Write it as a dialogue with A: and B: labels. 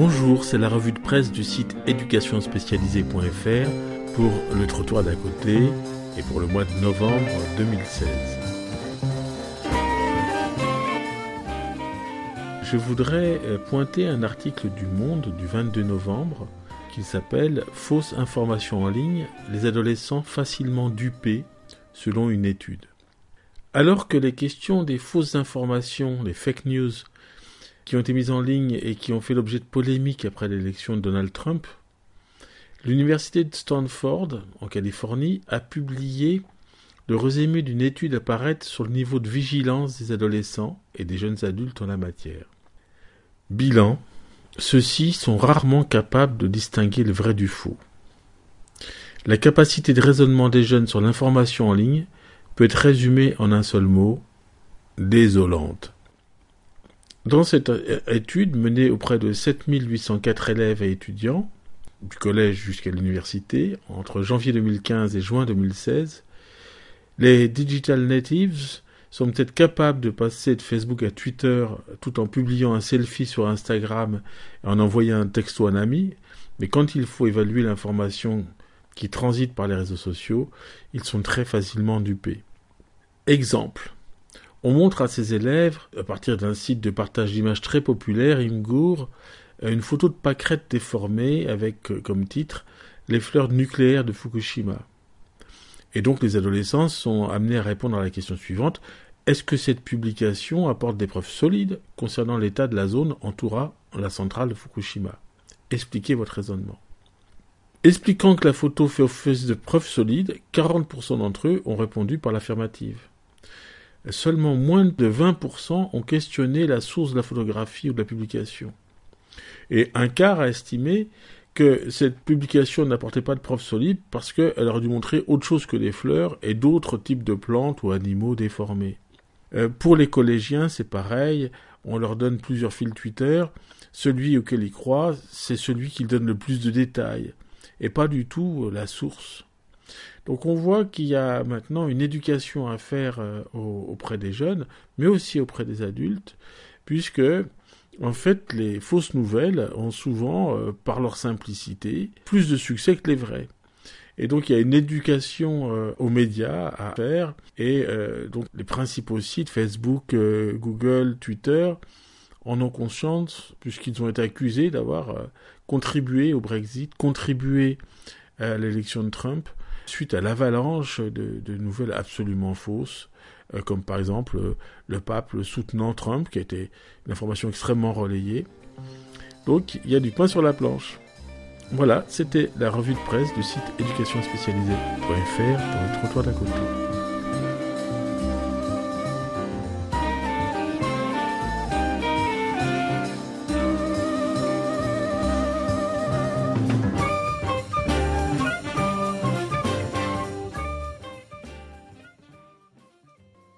A: Bonjour, c'est la revue de presse du site éducationspécialisée.fr pour le trottoir d'à côté et pour le mois de novembre 2016. Je voudrais euh, pointer un article du Monde du 22 novembre qui s'appelle Fausse information en ligne, les adolescents facilement dupés selon une étude. Alors que les questions des fausses informations, les fake news, qui ont été mises en ligne et qui ont fait l'objet de polémiques après l'élection de Donald Trump, l'université de Stanford, en Californie, a publié le résumé d'une étude apparaître sur le niveau de vigilance des adolescents et des jeunes adultes en la matière. Bilan ceux-ci sont rarement capables de distinguer le vrai du faux. La capacité de raisonnement des jeunes sur l'information en ligne peut être résumée en un seul mot désolante. Dans cette étude menée auprès de 7804 élèves et étudiants, du collège jusqu'à l'université, entre janvier 2015 et juin 2016, les digital natives sont peut-être capables de passer de Facebook à Twitter tout en publiant un selfie sur Instagram et en envoyant un texto à un ami, mais quand il faut évaluer l'information qui transite par les réseaux sociaux, ils sont très facilement dupés. Exemple. On montre à ses élèves, à partir d'un site de partage d'images très populaire, Imgur, une photo de pâquerette déformée avec euh, comme titre Les fleurs nucléaires de Fukushima. Et donc les adolescents sont amenés à répondre à la question suivante est-ce que cette publication apporte des preuves solides concernant l'état de la zone entourant la centrale de Fukushima? Expliquez votre raisonnement. Expliquant que la photo fait office de preuves solides, 40% d'entre eux ont répondu par l'affirmative seulement moins de 20% ont questionné la source de la photographie ou de la publication. Et un quart a estimé que cette publication n'apportait pas de preuves solides parce qu'elle aurait dû montrer autre chose que des fleurs et d'autres types de plantes ou animaux déformés. Euh, pour les collégiens, c'est pareil, on leur donne plusieurs fils Twitter, celui auquel ils croient, c'est celui qui donne le plus de détails, et pas du tout euh, la source. Donc on voit qu'il y a maintenant une éducation à faire euh, auprès des jeunes, mais aussi auprès des adultes, puisque en fait les fausses nouvelles ont souvent, euh, par leur simplicité, plus de succès que les vraies. Et donc il y a une éducation euh, aux médias à faire, et donc les principaux sites, Facebook, Google, Twitter, en ont conscience, puisqu'ils ont été accusés d'avoir contribué au Brexit, contribué à l'élection de Trump, suite à l'avalanche de, nouvelles absolument fausses, euh, comme par exemple euh, le pape soutenant Trump, qui a été une information extrêmement relayée. Donc il y a du pain sur la planche. Voilà, c'était la revue de presse du site éducationspécialisée.fr pour le trottoir.